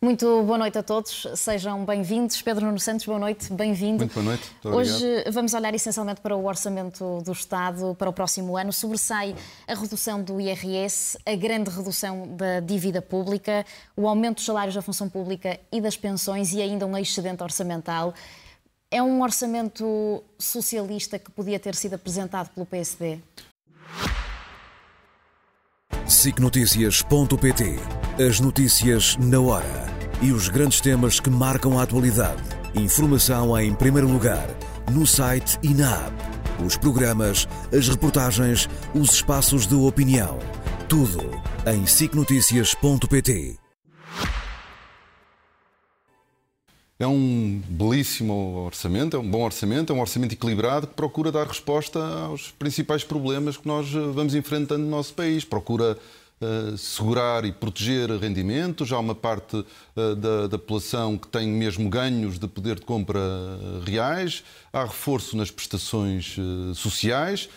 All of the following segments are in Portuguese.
Muito boa noite a todos, sejam bem-vindos. Pedro Nuno Santos, boa noite, bem-vindo. Muito boa noite. Muito Hoje vamos olhar essencialmente para o orçamento do Estado para o próximo ano. Sobressai a redução do IRS, a grande redução da dívida pública, o aumento dos salários da função pública e das pensões e ainda um excedente orçamental. É um orçamento socialista que podia ter sido apresentado pelo PSD? SICNotícias.pt As notícias na hora e os grandes temas que marcam a atualidade. Informação em primeiro lugar, no site e na app. Os programas, as reportagens, os espaços de opinião. Tudo em SICNotícias.pt É um belíssimo orçamento, é um bom orçamento, é um orçamento equilibrado que procura dar resposta aos principais problemas que nós vamos enfrentando no nosso país. Procura uh, segurar e proteger rendimentos. Há uma parte uh, da, da, população que tem mesmo ganhos de poder de compra reais. Há reforço nas prestações uh, sociais.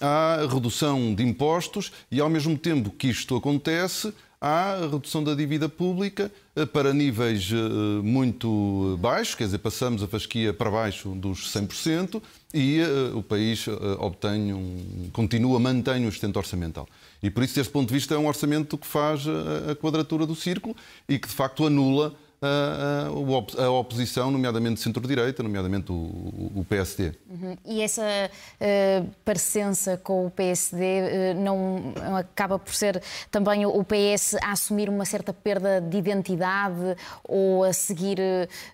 Há redução de impostos e, ao mesmo tempo que isto acontece, há redução da dívida pública eh, para níveis eh, muito baixos, quer dizer, passamos a fasquia para baixo dos 100% e eh, o país obtém um, continua, mantém um sustento orçamental. E por isso, deste ponto de vista, é um orçamento que faz a quadratura do círculo e que, de facto, anula a, a oposição, nomeadamente centro-direita, nomeadamente o, o PSD. Uhum. E essa uh, parecença com o PSD uh, não acaba por ser também o PS a assumir uma certa perda de identidade ou a seguir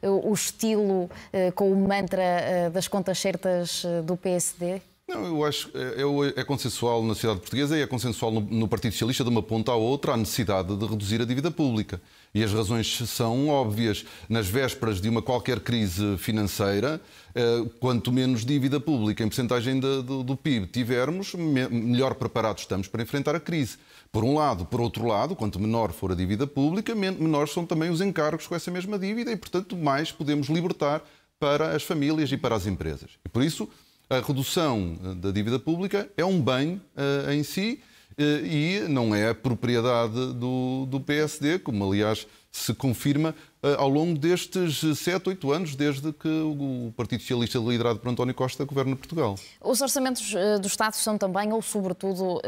uh, o estilo com o mantra das contas certas do PSD? Não, eu acho que é, é, consensual na sociedade portuguesa e é consensual no, no, Partido Socialista, de uma ponta à outra, a necessidade de reduzir a dívida pública. E as razões são óbvias. Nas vésperas de uma qualquer crise financeira, eh, quanto menos dívida pública em porcentagem do, do, PIB tivermos, me, melhor preparados estamos para enfrentar a crise. Por um lado. Por outro lado, quanto menor for a dívida pública, menores são também os encargos com essa mesma dívida e, portanto, mais podemos libertar para as famílias e para as empresas. E por isso, a redução eh, da dívida pública é um bem uh, em si uh, e não é propriedade do, do PSD, como aliás se confirma uh, ao longo destes 7, 8 anos, desde que o Partido Socialista liderado por António Costa governa Portugal. Os orçamentos do Estado são também, ou sobretudo,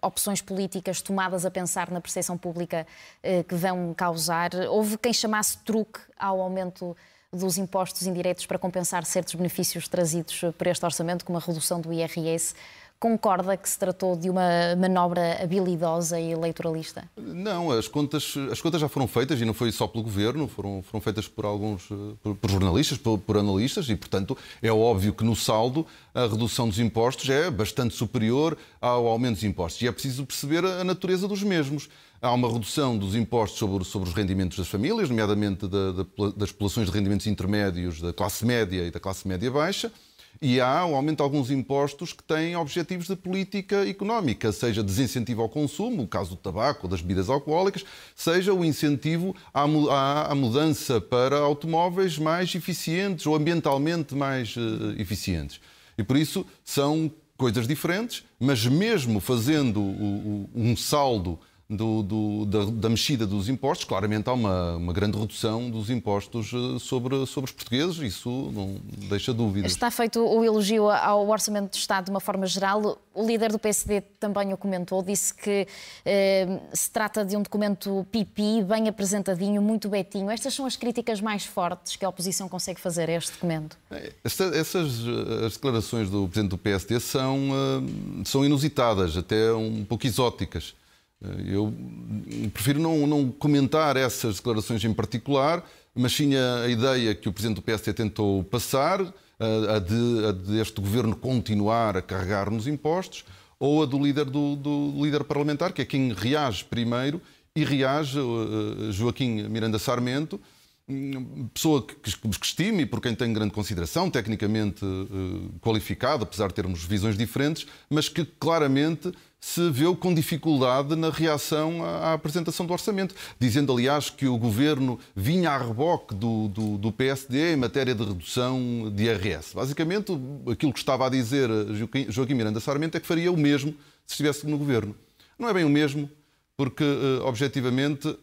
opções políticas tomadas a pensar na percepção pública que vão causar. Houve quem chamasse truque ao aumento dos impostos indiretos para compensar certos benefícios trazidos por este orçamento, como a redução do IRS. Concorda que se tratou de uma manobra habilidosa e eleitoralista? Não, as contas, as contas já foram feitas e não foi só pelo governo, foram, foram feitas por alguns por, por jornalistas, por, por, analistas e, portanto, é óbvio que no saldo a redução dos impostos é bastante superior ao aumento dos impostos. E é preciso perceber a natureza dos mesmos. Há uma redução dos impostos sobre, sobre os rendimentos das famílias, nomeadamente da, da, das populações de rendimentos intermédios da classe média e da classe média baixa. E há o aumento de alguns impostos que têm objetivos de política económica, seja desincentivo ao consumo, o caso do tabaco ou das bebidas alcoólicas, seja o incentivo à, mudança para automóveis mais eficientes ou ambientalmente mais uh, eficientes. E por isso são coisas diferentes, mas mesmo fazendo um saldo do, do, da, da, mexida dos impostos, claramente há uma, uma grande redução dos impostos eh, sobre, sobre os portugueses, isso não deixa dúvidas. Está feito o elogio ao Orçamento do Estado de uma forma geral. O líder do PSD também o comentou, disse que eh, se trata de um documento pipi, bem apresentadinho, muito betinho. Estas são as críticas mais fortes que a oposição consegue fazer a este documento? É, essas eh, as declarações do Presidente do PSD são, uh, são inusitadas, até um pouco exóticas. Eh, eu prefiro não, não, comentar essas declarações em particular, mas sim a, ideia que o Presidente do PSD tentou passar, a, de, a de, este governo continuar a carregar nos impostos, ou a do líder, do, do líder parlamentar, que é quem reage primeiro, e reage uh, Joaquim Miranda Sarmento, pessoa que, que, estimo e por quem tenho grande consideração, tecnicamente uh, qualificado, apesar de termos visões diferentes, mas que claramente se viu com dificuldade na reação à apresentação do orçamento, dizendo, aliás, que o governo vinha a reboque do, do, do, PSD em matéria de redução de IRS. Basicamente, aquilo que estava a dizer Joaquim Miranda Sarmento é que faria o mesmo se estivesse no governo. Não é bem o mesmo, porque, eh, objetivamente,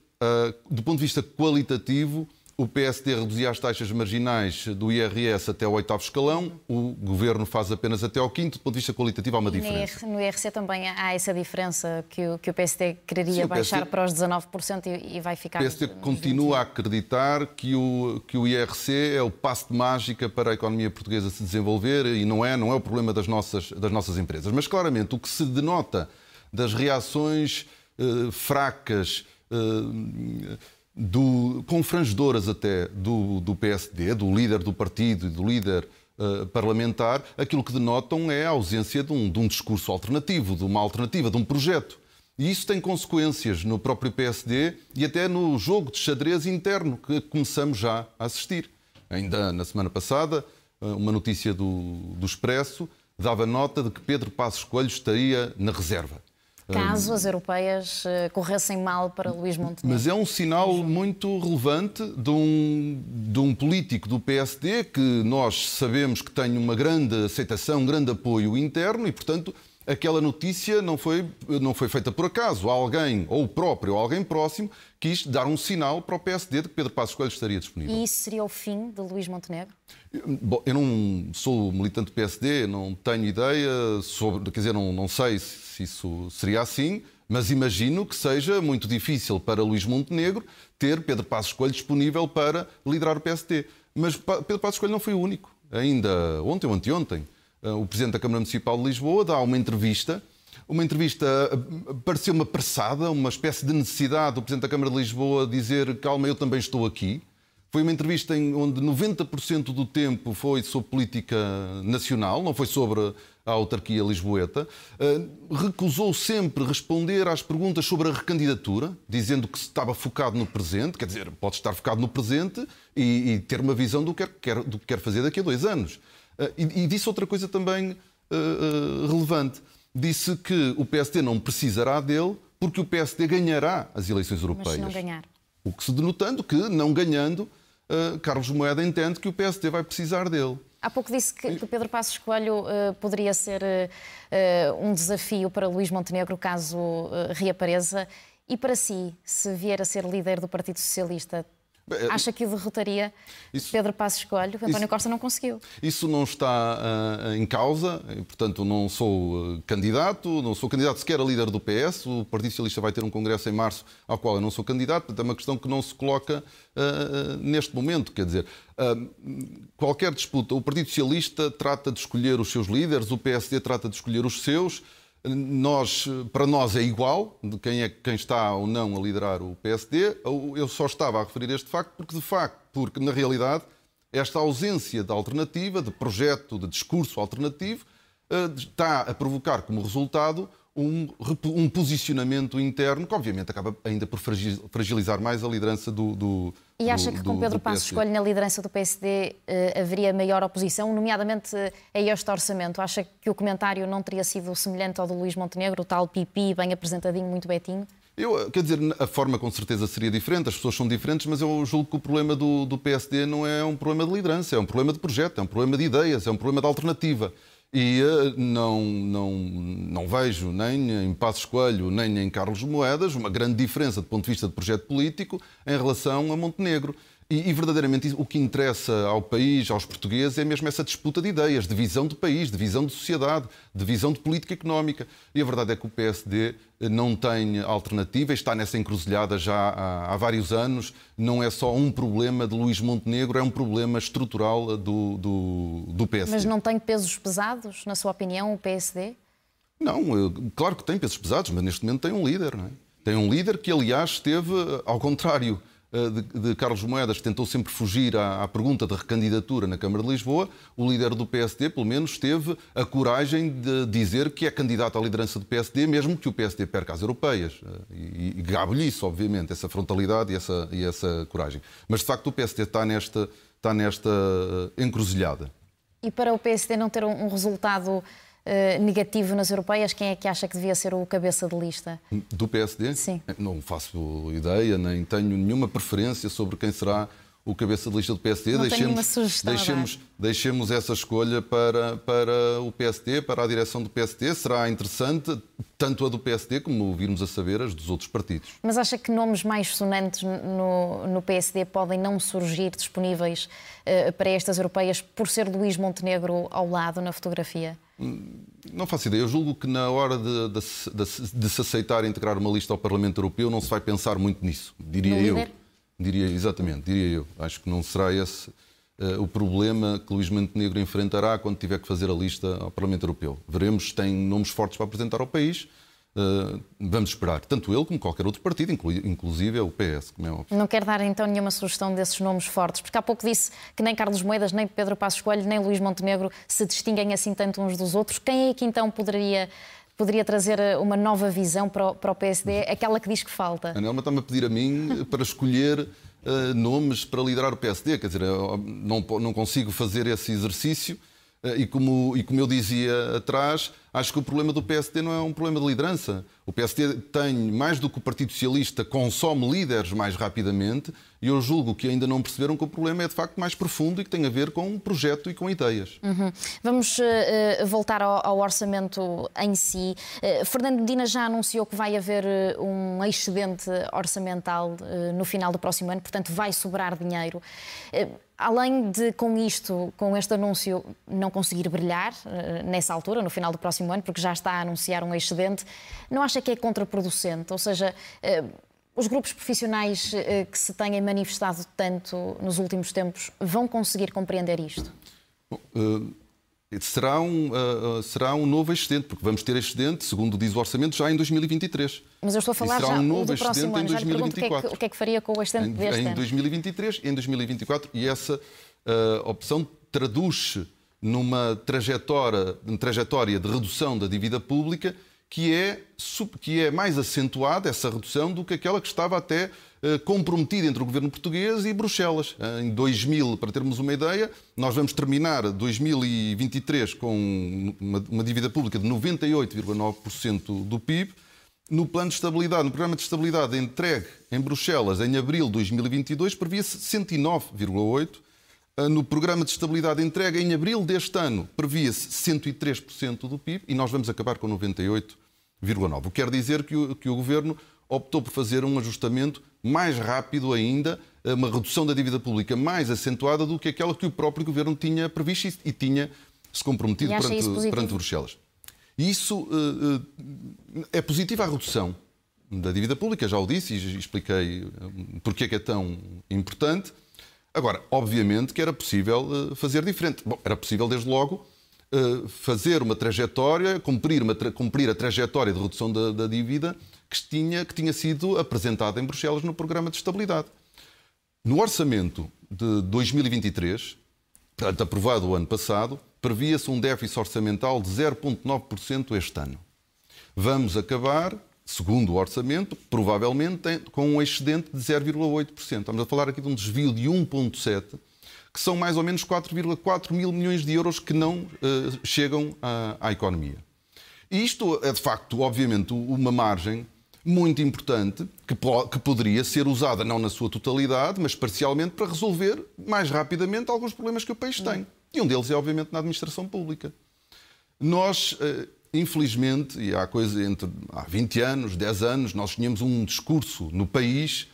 do ponto de vista qualitativo, o PSD reduzia as taxas marginais do IRS até o oitavo escalão, o Governo faz apenas até ao quinto. Do ponto de vista qualitativo, há uma diferença. No IRC também há essa diferença que o, que o PSD quereria Sim, baixar para os 19% e, e vai ficar. O PSD continua a acreditar que o, que o IRC é o passo de mágica para a economia portuguesa se desenvolver e não é, não é o problema das nossas, das nossas empresas. Mas claramente o que se denota das reações eh, fracas. Eh, do, confrangedoras até do, do, PSD, do líder do partido e do líder uh, parlamentar, aquilo que denotam é a ausência de um, de um discurso alternativo, de uma alternativa, de um projeto. E isso tem consequências no próprio PSD e até no jogo de xadrez interno que começamos já a assistir. Ainda na semana passada, eh, uma notícia do, do Expresso dava nota de que Pedro Passos Coelho estaria na reserva caso as europeias eh, corressem mal para Luís Montenegro. Mas é um sinal muito relevante de um, de um político do PSD que nós sabemos que tem uma grande aceitação, um grande apoio interno e, portanto, aquela notícia não foi, não foi feita por acaso. Alguém, ou o próprio, ou alguém próximo, quis dar um sinal para o PSD de que Pedro Passos Coelho estaria disponível. E isso seria o fim de Luís Montenegro? Bom, eu não sou militante do PSD, não tenho ideia sobre, quer dizer, não, não sei se isso seria assim, mas imagino que seja muito difícil para Luís Montenegro ter Pedro Passos Coelho disponível para liderar o PSD. Mas Pedro Passos Coelho não foi o único. Ainda ontem ou anteontem, o Presidente da Câmara Municipal de Lisboa dá uma entrevista. Uma entrevista eh, pareceu uma apressada, uma espécie de necessidade do Presidente da Câmara de Lisboa dizer calma, eu também estou aqui. Foi uma entrevista em onde 90% do tempo foi sobre política nacional, não foi sobre a autarquia lisboeta. Eh, recusou sempre responder às perguntas sobre a recandidatura, dizendo que estava focado no presente, quer dizer, pode estar focado no presente e, e ter uma visão do que, quer, do que quer fazer daqui a dois anos. Eh, e, e disse outra coisa também uh, relevante. Disse que o PSD não precisará dele porque o PSD ganhará as eleições europeias. Mas se não ganhar. O que se denotando que, não ganhando, uh, Carlos Moeda entende que o PSD vai precisar dele. Há pouco disse que, que Pedro Passos Coelho uh, poderia ser uh, um desafio para Luís Montenegro caso reapareça. E para si, se vier a ser líder do Partido Socialista, Acha que o derrotaria isso, Pedro Passos Coelho? António isso, Costa não conseguiu. Isso não está uh, em causa, portanto não sou uh, candidato, não sou candidato sequer a líder do PS, o Partido Socialista vai ter um congresso em março ao qual eu não sou candidato, portanto é uma questão que não se coloca uh, neste momento, quer dizer, qualquer disputa, o Partido Socialista trata de escolher os seus líderes, o PSD trata de escolher os seus, nós, para nós é igual de quem é quem está ou não a liderar o PSD. Eu só estava a referir este facto porque, de facto, porque na realidade esta ausência de alternativa, de projeto, de discurso alternativo, eh, está a provocar como resultado um, um posicionamento interno que, obviamente, acaba ainda por fragilizar mais a liderança do, do e acha que com Pedro Passos Escolho na liderança do PSD eh, haveria maior oposição, nomeadamente a este orçamento? Acha que o comentário não teria sido semelhante ao do Luís Montenegro, o tal pipi, bem apresentadinho, muito betinho? Eu, eh, quer dizer, a forma com certeza seria diferente, as pessoas são diferentes, mas eu julgo que o problema do, do PSD não é um problema de liderança, é um problema de projeto, é um problema de ideias, é um problema de alternativa. E uh, não, não, não vejo nem em Passos Coelho nem em Carlos Moedas uma grande diferença do ponto de vista de projeto político em relação a Montenegro. E, e, verdadeiramente o que interessa ao país, aos portugueses, é mesmo essa disputa de ideias, de visão de país, de visão de sociedade, de visão de política económica. E a verdade é que o PSD eh, não tem alternativa, está nessa encruzilhada já há, há vários anos. Não é só um problema de Luís Montenegro, é um problema estrutural do, do, do PSD. Mas não tem pesos pesados, na sua opinião, o PSD? Não, claro que tem pesos pesados, mas neste momento tem um líder, não é? Tem um líder que, aliás, esteve ao contrário eh, de, de, Carlos Moedas, que tentou sempre fugir à, à, pergunta da recandidatura na Câmara de Lisboa, o líder do PSD, pelo menos, teve a coragem de dizer que é candidato à liderança do PSD, mesmo que o PSD perca as europeias. Eh, e, e gabo-lhe isso, obviamente, essa frontalidade e essa, e essa coragem. Mas, de facto, o PSD está nesta, está nesta eh, encruzilhada. E para o PSD não ter um resultado eh, negativo nas europeias, quem é que acha que devia ser o cabeça de lista? Do PSD? Sim. Não faço ideia, nem tenho nenhuma preferência sobre quem será o, cabeça de lista do PSD. Não deixemos, deixemos, deixemos essa escolha para, para o PSD, para a direção do PSD. Será interessante, tanto a do PSD como virmos a saber as dos outros partidos. Mas acha que nomes mais sonantes no, no PSD podem não surgir disponíveis uh, para estas europeias por ser Luís Montenegro ao lado na fotografia? Não faço ideia. Eu julgo que na hora de, de, de, de, se aceitar integrar uma lista ao Parlamento Europeu não se vai pensar muito nisso, diria eu. Diria, exatamente, diria eu. Acho que não será esse uh, o problema que Luís Montenegro enfrentará quando tiver que fazer a lista ao Parlamento Europeu. Veremos se tem nomes fortes para apresentar ao país. Uh, vamos esperar, tanto ele como qualquer outro partido, inclu inclusive o PS, como é óbvio. Não quer dar então nenhuma sugestão desses nomes fortes, porque há pouco disse que nem Carlos Moedas, nem Pedro Passos Coelho, nem Luís Montenegro se distinguem assim tanto uns dos outros. Quem é que então poderia poderia trazer eh, uma nova visão para o, para o PSD, aquela que diz que falta? A Nelma está-me a pedir a mim para escolher uh, nomes para liderar o PSD, quer dizer, não, não consigo fazer esse exercício. Uh, e como, e como eu dizia atrás, acho que o problema do PSD não é um problema de liderança. O PSD tem, mais do que o Partido Socialista, consome líderes mais rapidamente e eu julgo que ainda não perceberam que o problema é de facto mais profundo e que tem a ver com um projeto e com ideias. Uhum. Vamos uh, voltar ao, ao, orçamento em si. Uh, Fernando Medina já anunciou que vai haver um excedente orçamental no final do próximo ano, portanto vai sobrar dinheiro. Além de, com isto, com este anúncio, não conseguir brilhar nessa altura, no final do próximo ano, porque já está a anunciar um excedente, não acha que é contraproducente? Ou seja, os grupos profissionais eh, que se têm manifestado tanto nos últimos tempos vão conseguir compreender isto? Bom, uh, será, um, uh, será um novo excedente, porque vamos ter excedente, segundo diz o orçamento, já em 2023. Mas eu estou a falar já um novo do próximo ano. Lhe pergunto o que, é que, o que, é que, faria com o excedente em, deste em ano. Em 2023 e em 2024, e essa uh, opção traduz-se numa trajetória, trajetória de redução da dívida pública que é, que é mais acentuada, essa redução, do que aquela que estava até comprometida entre o governo português e Bruxelas. Eh, em 2000, para termos uma ideia, nós vamos terminar 2023 com uma, uma dívida pública de 98,9% do PIB. No plano de estabilidade, no programa de estabilidade entregue em Bruxelas em abril de 2022, previa-se 109,8%. Eh, no programa de estabilidade entregue em abril deste ano, previa-se 103% do PIB e nós vamos acabar com 98,9%. O que quer dizer que o, que o Governo optou por fazer um ajustamento mais rápido ainda, eh, uma redução da dívida pública mais acentuada do que aquela que o próprio Governo tinha previsto e tinha se comprometido perante, perante Bruxelas. Isso uh, uh, é positivo a redução da dívida pública, já o disse e expliquei porque é que é tão importante. Agora, obviamente que era possível fazer diferente. Bom, era possível, desde logo, fazer uma trajetória, cumprir, uma tra cumprir a trajetória de redução da, da dívida que tinha, que tinha sido apresentada em Bruxelas no programa de estabilidade. No orçamento de 2023, portanto, aprovado o ano passado, previa-se um déficit orçamental de 0,9% este ano. Vamos acabar segundo o orçamento, provavelmente com um excedente de 0,8%. Estamos a falar aqui de um desvio de 1,7%, que são mais ou menos 4,4 mil milhões de euros que não uh, chegam à, à economia. E isto é, de facto, obviamente, uma margem muito importante que, que, poderia ser usada não na sua totalidade, mas parcialmente para resolver mais rapidamente alguns problemas que o país tem. E um deles é, obviamente, na administração pública. Nós, uh, infelizmente, e há coisa entre há 20 anos, 10 anos, nós tínhamos um discurso no país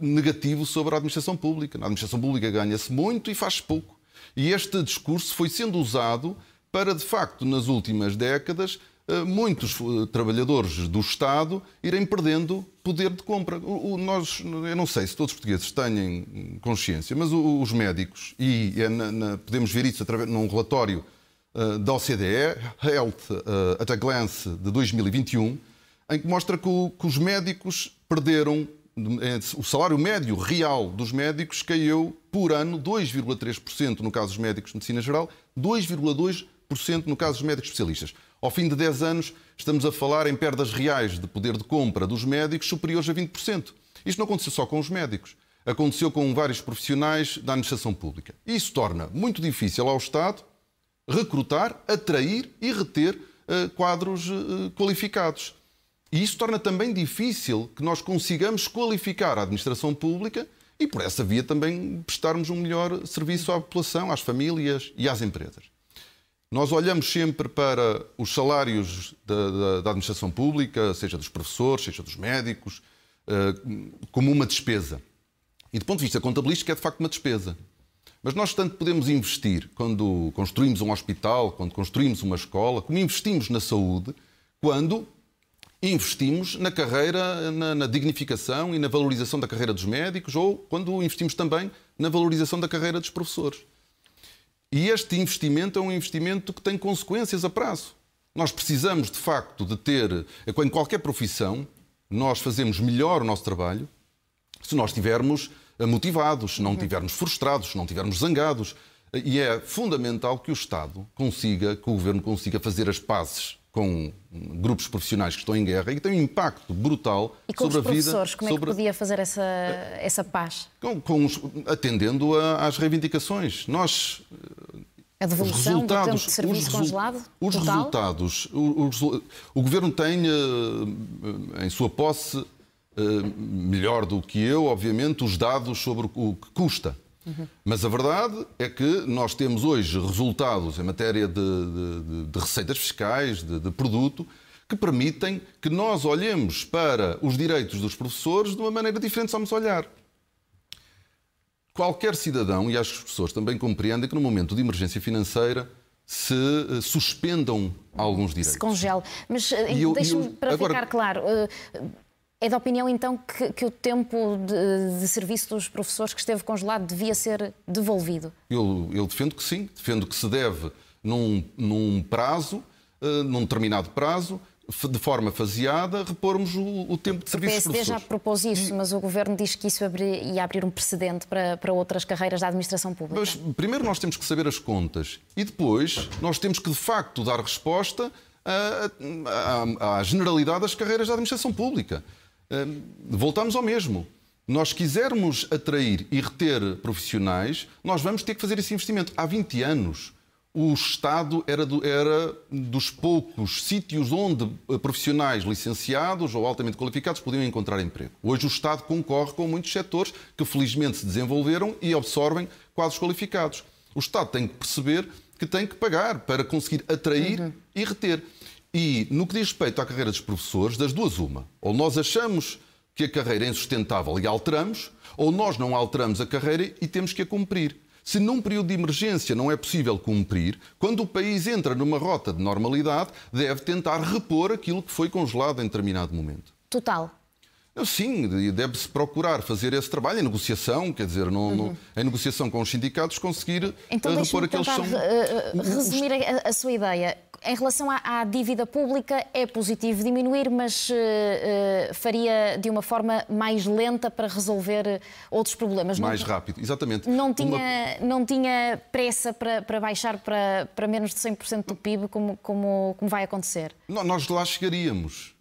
negativo sobre a administração pública. Na administração pública ganha-se muito e faz pouco. E este discurso foi sendo usado para, de facto, nas últimas décadas, uh, muitos uh, trabalhadores do Estado irem perdendo poder de compra. O, o, nós, eu não sei se todos os portugueses têm consciência, mas o, os médicos, e é na, na, podemos ver isso através num relatório eh, da OCDE, Health eh, at a Glance, de 2021, em que mostra que, que os médicos perderam, eh, o salário médio real dos médicos caiu por ano 2,3% no caso dos médicos de medicina geral, 2,2% no caso dos médicos especialistas. Ao fim de 10 anos, estamos a falar em perdas reais de poder de compra dos médicos superiores a 20%. Isto não aconteceu só com os médicos. Aconteceu com vários profissionais da administração pública. Isso torna muito difícil ao Estado recrutar, atrair e reter uh, quadros uh, qualificados. E isso torna também difícil que nós consigamos qualificar a administração pública e por essa via também prestarmos um melhor serviço à população, às famílias e às empresas. Nós olhamos sempre para os salários da, da, da administração pública, seja dos professores, seja dos médicos, uh, como uma despesa. E do ponto de vista contabilístico é de facto uma despesa. Mas nós tanto podemos investir quando construímos um hospital, quando construímos uma escola, como investimos na saúde, quando investimos na carreira, na, na, dignificação e na valorização da carreira dos médicos, ou quando investimos também na valorização da carreira dos professores. E este investimento é um investimento que tem consequências a prazo. Nós precisamos, de facto, de ter, em qualquer profissão, nós fazemos melhor o nosso trabalho se nós estivermos eh, motivados, se não estivermos frustrados, se não estivermos zangados. E é fundamental que o Estado consiga, que o Governo consiga fazer as pazes com grupos profissionais que estão em guerra e que têm um impacto brutal sobre os a vida. professores, como sobre... é que podia fazer essa, essa paz? Com, com os, atendendo a, às reivindicações. Nós a devolução do tempo de serviço congelado? Os total? resultados. O, Governo tem uh, em sua posse, uh, melhor do que eu, obviamente, os dados sobre o que custa. Uhum. Mas a verdade é que nós temos hoje resultados em matéria de, de, de receitas fiscais, de, de produto, que permitem que nós olhemos para os direitos dos professores de uma maneira diferente, vamos olhar qualquer cidadão, e acho que as pessoas também compreendem que no momento de emergência financeira se uh, suspendam alguns direitos. Se congele. Mas uh, deixe-me, para agora... ficar claro, uh, é da opinião então que, que o tempo de, de, serviço dos professores que esteve congelado devia ser devolvido? Eu, eu defendo que sim, defendo que se deve num, num prazo, num determinado prazo, de forma faseada, repormos o, o tempo de serviço. O PSD já propôs isso, mas o Governo diz que isso abri, ia abrir um precedente para, para outras carreiras da administração pública. Mas primeiro nós temos que saber as contas e depois nós temos que, de facto, dar resposta à, generalidade das carreiras da administração pública. Voltamos ao mesmo. Nós quisermos atrair e reter profissionais, nós vamos ter que fazer esse investimento. Há 20 anos o Estado era, do, era dos poucos sítios onde eh, profissionais licenciados ou altamente qualificados podiam encontrar emprego. Hoje o Estado concorre com muitos setores que felizmente se desenvolveram e absorvem quadros qualificados. O Estado tem que perceber que tem que pagar para conseguir atrair uhum. e reter. E no que diz respeito à carreira dos professores, das duas uma. Ou nós achamos que a carreira é insustentável e alteramos, ou nós não alteramos a carreira e temos que a cumprir. Se num período de emergência não é possível cumprir, quando o país entra numa rota de normalidade, deve tentar repor aquilo que foi congelado em determinado momento. Total. Sim, deve-se procurar fazer esse trabalho em negociação, quer dizer, no, uhum. no, em negociação com os sindicatos, conseguir então, uh, repor aqueles são. Uh, resumir a, a, sua ideia. Em relação à, à, dívida pública, é positivo diminuir, mas uh, faria de uma forma mais lenta para resolver outros problemas. Mais não, rápido, exatamente. Não tinha, uma... não tinha pressa para, para baixar para, para menos de 100% do PIB, como, como, como vai acontecer? Não, nós lá chegaríamos.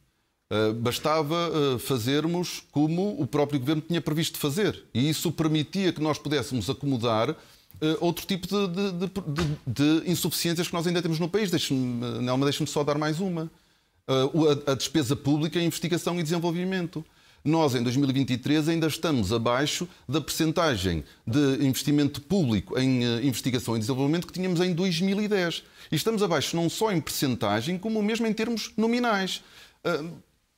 Uh, bastava fazermos como o próprio governo tinha previsto fazer. E isso permitia que nós pudéssemos acomodar uh, outro tipo de, de, de, de, insuficiências que nós ainda temos no país. Deixe-me, Nelma, deixe-me só dar mais uma. A, a, despesa pública em investigação e desenvolvimento. Nós, em 2023, ainda estamos abaixo da percentagem de investimento público em investigação e desenvolvimento que tínhamos em 2010. E estamos abaixo não só em percentagem, como mesmo em termos nominais.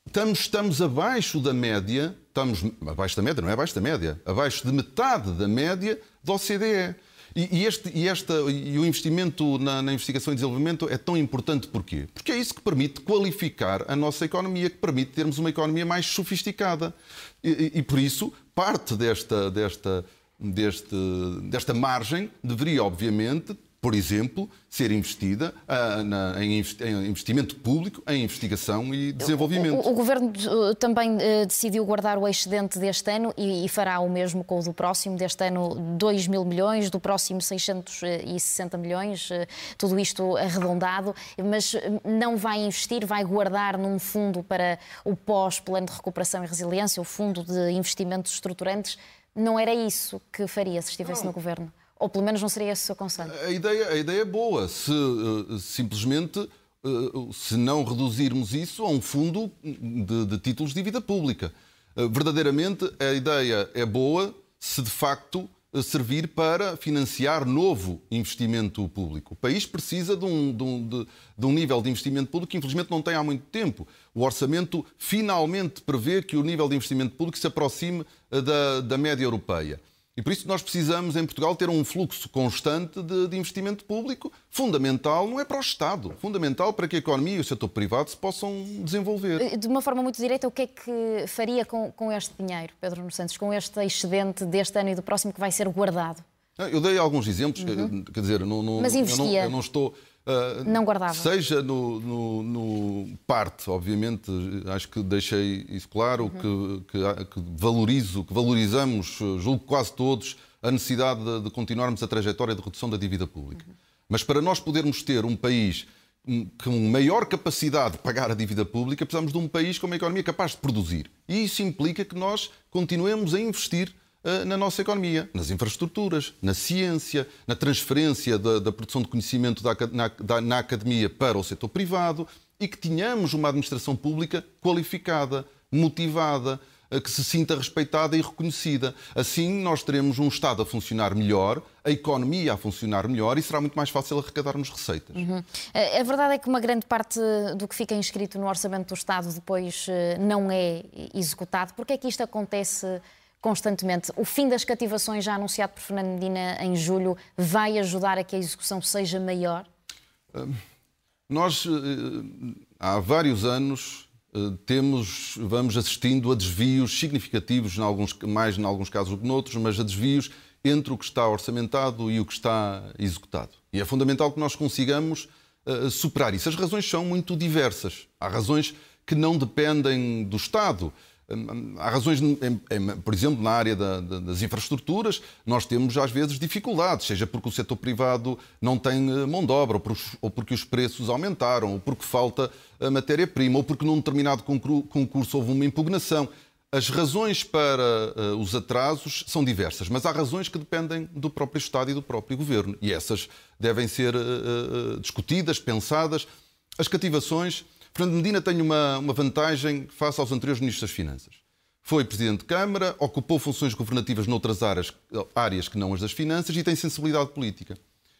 Estamos, estamos abaixo da média, estamos abaixo da média, não é abaixo da média, abaixo de metade da média da OCDE. E, e, este, e, esta, e o investimento na, na, investigação e desenvolvimento é tão importante porquê? Porque é isso que permite qualificar a nossa economia, que permite termos uma economia mais sofisticada. E, e por isso, parte desta, desta, deste, desta margem deveria, obviamente, por exemplo, ser investida uh, na, em, investimento público em investigação e desenvolvimento. O, o, o Governo uh, também uh, decidiu guardar o excedente deste ano e, e, fará o mesmo com o do próximo. Deste ano, 2 mil milhões, do próximo, 660 milhões, uh, tudo isto arredondado, mas não vai investir, vai guardar num fundo para o pós-plano de recuperação e resiliência, o fundo de investimentos estruturantes. Não era isso que faria se estivesse não. no Governo? Ou pelo menos não seria esse o seu conselho? A ideia, a ideia é boa. Se uh, simplesmente, uh, se não reduzirmos isso a um fundo de, de títulos de dívida pública. Uh, verdadeiramente, a ideia é boa se de facto servir para financiar novo investimento público. O país precisa de um, de, um, de, de um, nível de investimento público que, infelizmente, não tem há muito tempo. O orçamento finalmente prevê que o nível de investimento público se aproxime da, da média europeia. E por isso nós precisamos, em Portugal, ter um fluxo constante de, de, investimento público, fundamental, não é para o Estado, fundamental para que a economia e o setor privado se possam desenvolver. De uma forma muito direta, o que é que faria com, com este dinheiro, Pedro Santos, com este excedente deste ano e do próximo que vai ser guardado? Eu dei alguns exemplos, uhum. quer dizer, não, não, Mas investia. Eu, não, eu não estou. Uh, não guardava. Seja no, no, no, parte, obviamente, acho que deixei isso claro, uhum. que, que, que, valorizo, que valorizamos, julgo quase todos, a necessidade de, de, continuarmos a trajetória de redução da dívida pública. Uhum. Mas para nós podermos ter um país com maior capacidade de pagar a dívida pública, precisamos de um país com uma economia capaz de produzir. E isso implica que nós continuemos a investir eh, na nossa economia, nas infraestruturas, na ciência, na transferência da, da produção de conhecimento da, na, na academia para o setor privado e que tenhamos uma administração pública qualificada, motivada, eh, que se sinta respeitada e reconhecida. Assim, nós teremos um Estado a funcionar melhor, a economia a funcionar melhor e será muito mais fácil arrecadarmos receitas. Uhum. A verdade é que uma grande parte do que fica inscrito no orçamento do Estado depois eh, não é executado. Por que é que isto acontece? Constantemente. O fim das cativações, já anunciado por Fernando Medina em julho, vai ajudar a que a execução seja maior? Hum, nós, eh, há vários anos, eh, temos, vamos assistindo a desvios significativos, em alguns, mais em alguns casos do que noutros, mas a desvios entre o que está orçamentado e o que está executado. E é fundamental que nós consigamos superar isso. As razões são muito diversas. Há razões que não dependem do Estado. Há razões, por exemplo, na área das infraestruturas, nós temos às vezes dificuldades, seja porque o setor privado não tem eh, mão de obra, ou porque os preços aumentaram, ou porque falta matéria-prima, ou porque num determinado concurso houve uma impugnação. As razões para eh, os atrasos são diversas, mas há razões que dependem do próprio Estado e do próprio Governo. E essas devem ser eh, discutidas, pensadas. As cativações Fernando Medina tem uma, uma vantagem face aos anteriores ministros das Finanças. Foi Presidente de Câmara, ocupou funções governativas noutras áreas, áreas que não as das finanças e tem sensibilidade política.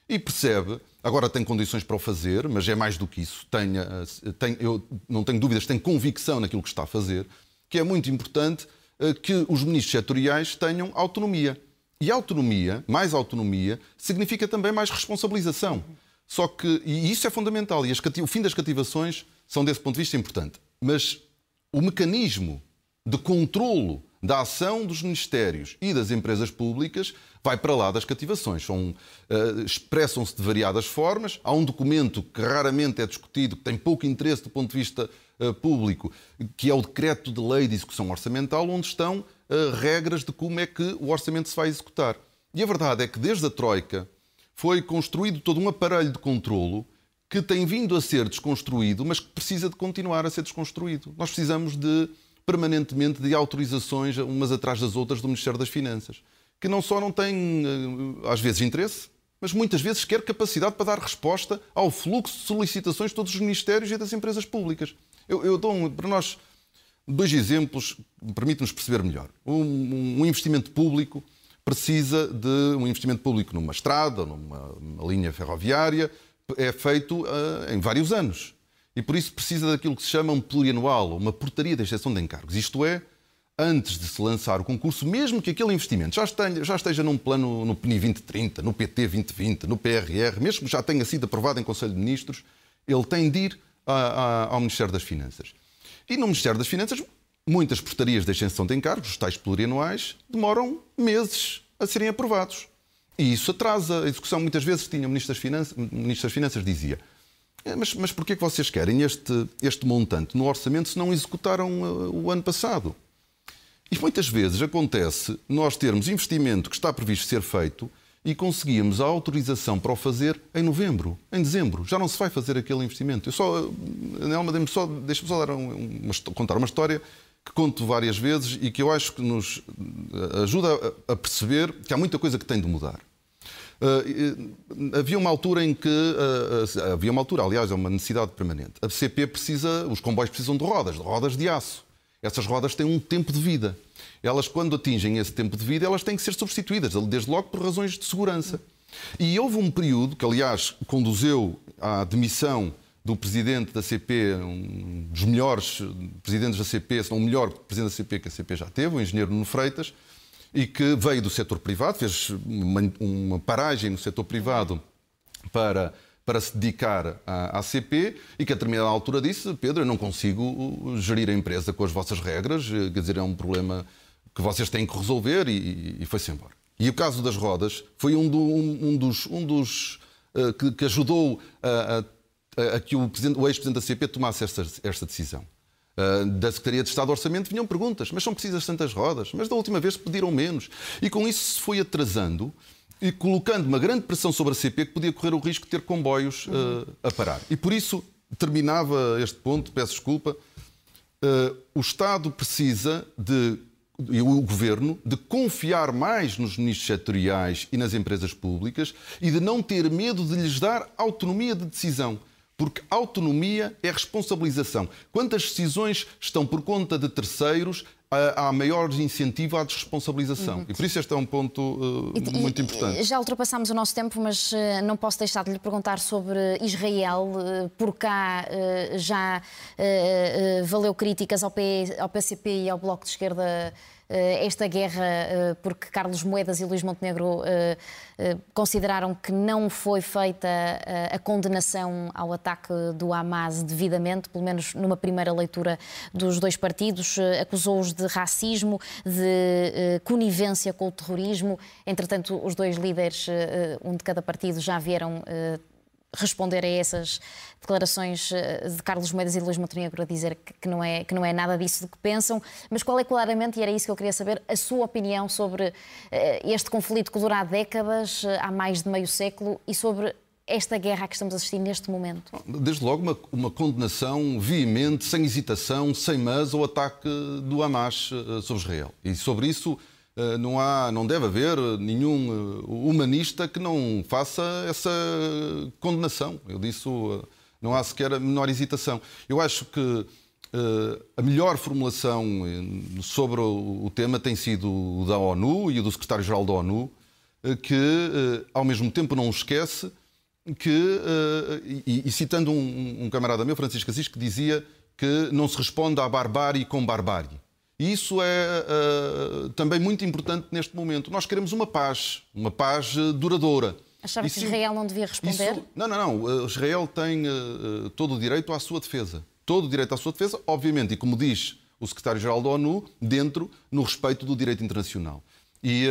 E percebe, agora tem condições para o fazer, mas é mais do que isso. Tem, tem, eu não tenho dúvidas, tem convicção naquilo que está a fazer, que é muito importante eh, que os ministros setoriais tenham autonomia. E autonomia, mais autonomia, significa também mais responsabilização. Só que, e isso é fundamental, e as, o fim das cativações são, desse ponto de vista, importante. Mas o mecanismo de controlo da ação dos ministérios e das empresas públicas vai para lá das cativações. Uh, expressam-se de variadas formas. Há um documento que raramente é discutido, que tem pouco interesse do ponto de vista uh, público, que é o Decreto de Lei de Execução Orçamental, onde estão uh, regras de como é que o orçamento se vai executar. E a verdade é que desde a Troika foi construído todo um aparelho de controlo que tem vindo a ser desconstruído, mas que precisa de continuar a ser desconstruído. Nós precisamos de permanentemente de autorizações umas atrás das outras do Ministério das Finanças, que não só não tem eh, às vezes interesse, mas muitas vezes quer capacidade para dar resposta ao fluxo de solicitações de todos os ministérios e das empresas públicas. Eu, eu dou um, para nós dois exemplos que permitem-nos perceber melhor. Um, um, investimento público precisa de um investimento público numa estrada, numa linha ferroviária, é feito uh, em vários anos. E por isso precisa daquilo que se chama um plurianual, uma portaria de exceção de encargos. Isto é, antes de se lançar o concurso, mesmo que aquele investimento já esteja, já esteja num plano no PNI 2030, no PT 2020, no PRR, mesmo que já tenha sido aprovado em Conselho de Ministros, ele tem de ir a, a, ao Ministério das Finanças. E no Ministério das Finanças, muitas portarias de exceção de encargos, os tais plurianuais, demoram meses a serem aprovados. E isso atrasa a execução. Muitas vezes tinha o Ministro das Finanças, Ministro das Finanças dizia é, mas, mas porquê que vocês querem este, este montante no orçamento se não executaram uh, o ano passado? E muitas vezes acontece nós termos investimento que está previsto ser feito e conseguíamos a autorização para o fazer em novembro, em dezembro. Já não se vai fazer aquele investimento. Eu só, uh, Nelma, deixa-me só, deixa só dar uma, contar uma história que conto várias vezes e que eu acho que nos uh, ajuda a perceber que há muita coisa que tem de mudar. Uh, havia uma altura em que. Uh, havia uma altura, aliás, é uma necessidade permanente. A CP precisa, os comboios precisam de rodas, de rodas de aço. Essas rodas têm um tempo de vida. Elas, quando atingem esse tempo de vida, elas têm que ser substituídas, desde logo por razões de segurança. E houve um período que, aliás, conduziu à demissão do presidente da CP, um dos melhores presidentes da CP, se não o melhor presidente da CP que a CP já teve, o engenheiro Nuno Freitas, e que veio do setor privado, fez uma, uma paragem no setor privado para, para se dedicar à, à, CP e que a determinada altura disse: Pedro, eu não consigo gerir a empresa com as vossas regras, quer dizer, é um problema que vocês têm que resolver e, e foi-se embora. E o caso das rodas foi um, do, um, um dos, um dos uh, que, que, ajudou a, a, a que o, o ex-presidente da CP tomasse esta, esta decisão. Uh, da Secretaria de Estado do Orçamento vinham perguntas, mas são precisas tantas rodas? Mas da última vez pediram menos. E com isso se foi atrasando e colocando uma grande pressão sobre a CP que podia correr o risco de ter comboios uh, a parar. E por isso terminava este ponto, peço desculpa. Uh, o Estado precisa de e o governo de confiar mais nos ministros setoriais e nas empresas públicas e de não ter medo de lhes dar autonomia de decisão. Porque autonomia é responsabilização. Quantas decisões estão por conta de terceiros, há maior incentivo à desresponsabilização. Uhum. E por isso este é um ponto uh, muito importante. Já ultrapassámos o nosso tempo, mas uh, não posso deixar de lhe perguntar sobre Israel. Uh, por cá já valeu críticas ao, P, ao PCP e ao Bloco de Esquerda esta guerra, eh, porque Carlos Moedas e Luís Montenegro eh, consideraram que não foi feita a condenação ao ataque do Hamas devidamente, pelo menos numa primeira leitura dos dois partidos, acusou-os de racismo, de conivência com o terrorismo. Entretanto, os dois líderes, um de cada partido, já vieram responder a essas declarações eh, de Carlos Moedas e de Luís Montenegro a dizer que não, é, que não é nada disso do que pensam, mas qual é claramente, e era isso que eu queria saber, a sua opinião sobre eh, este conflito que dura há décadas, eh, há mais de meio século, e sobre esta guerra a que estamos a assistir neste momento? Desde logo uma, uma condenação veemente, sem hesitação, sem mas, ao ataque do Hamas sobre Israel. E sobre isso não, há, não deve haver nenhum eh, humanista que não faça essa condenação. Eu disse, eh, não há sequer a menor hesitação. Eu acho que a melhor formulação sobre o tema tem sido da ONU e do secretário-geral da ONU, que ao mesmo tempo não esquece que, e, citando um, camarada meu, Francisco Assis, que dizia que não se responde à barbárie com barbárie. E isso é uh, também muito importante neste momento. Nós queremos uma paz, uma paz uh, duradoura. Achava que Israel não devia responder? Isso, não, não, não. Israel tem uh, todo o direito à sua defesa. Todo o direito à sua defesa, obviamente, e como diz o secretário-geral da ONU, dentro, no respeito do direito internacional. E,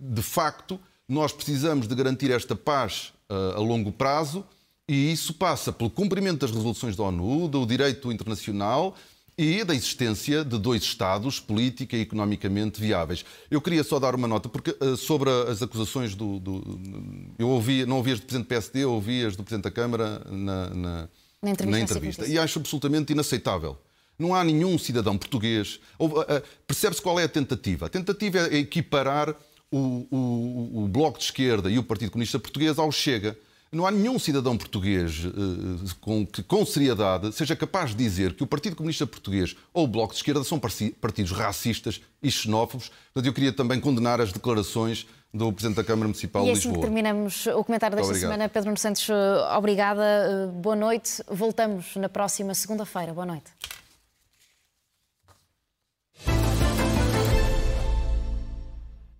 de facto, nós precisamos de garantir esta paz a longo prazo e isso passa pelo cumprimento das resoluções da ONU, do direito internacional e da existência de dois Estados política e economicamente viáveis. Eu queria só dar uma nota, porque uh, sobre as acusações do, do, Eu ouvi, não ouvi as do Presidente do PSD, ouvi as do Presidente da Câmara na, na, na entrevista. Na entrevista. E acho absolutamente inaceitável. Não há nenhum cidadão português. Uh, uh, Percebe-se qual é a tentativa. A tentativa é equiparar o, o, o Bloco de Esquerda e o Partido Comunista Português ao Chega. Não há nenhum cidadão português uh, com, que, com seriedade, seja capaz de dizer que o Partido Comunista Português ou o Bloco de Esquerda são partidos racistas e xenófobos. Portanto, eu queria também condenar as declarações do Presidente da Câmara Municipal de Lisboa. E assim terminamos o comentário desta semana. Pedro Santos, obrigada, boa noite. Voltamos na próxima segunda-feira. Boa noite.